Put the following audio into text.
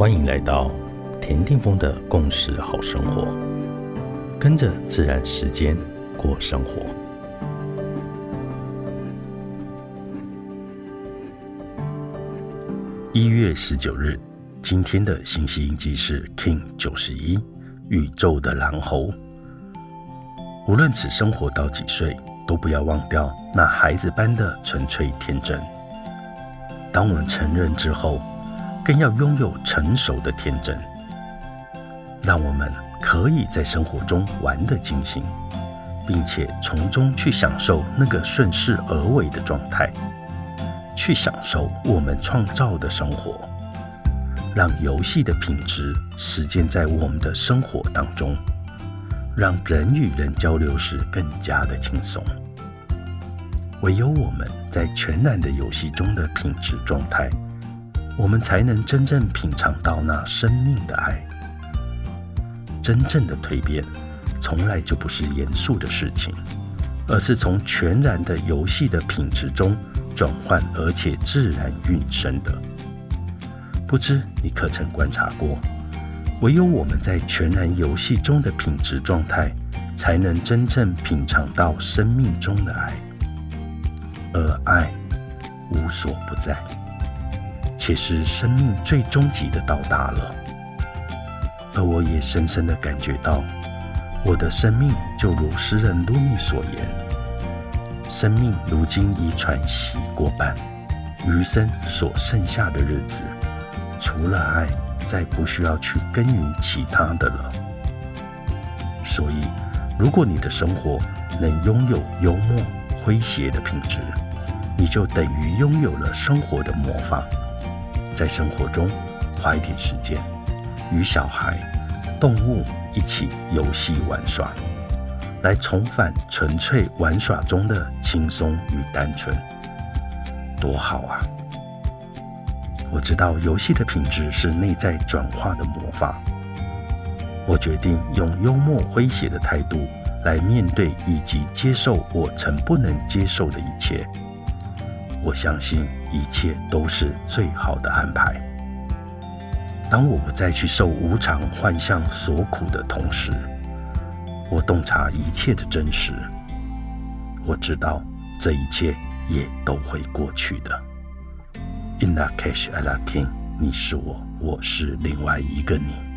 欢迎来到田定峰的共识好生活，跟着自然时间过生活。一月十九日，今天的信息印记是 King 九十一，宇宙的狼猴。无论此生活到几岁，都不要忘掉那孩子般的纯粹天真。当我们成人之后，更要拥有成熟的天真，让我们可以在生活中玩得尽兴，并且从中去享受那个顺势而为的状态，去享受我们创造的生活，让游戏的品质实践在我们的生活当中，让人与人交流时更加的轻松。唯有我们在全然的游戏中的品质状态。我们才能真正品尝到那生命的爱。真正的蜕变，从来就不是严肃的事情，而是从全然的游戏的品质中转换，而且自然运生的。不知你可曾观察过？唯有我们在全然游戏中的品质状态，才能真正品尝到生命中的爱，而爱无所不在。且是生命最终极的到达了，而我也深深的感觉到，我的生命就如诗人鲁米所言：“生命如今已喘息过半，余生所剩下的日子，除了爱，再不需要去耕耘其他的了。”所以，如果你的生活能拥有幽默诙谐的品质，你就等于拥有了生活的魔法。在生活中花一点时间，与小孩、动物一起游戏玩耍，来重返纯粹玩耍中的轻松与单纯，多好啊！我知道游戏的品质是内在转化的魔法。我决定用幽默诙谐的态度来面对以及接受我曾不能接受的一切。我相信一切都是最好的安排。当我不再去受无常幻象所苦的同时，我洞察一切的真实。我知道这一切也都会过去的。In the cash, I l a king，你是我，我是另外一个你。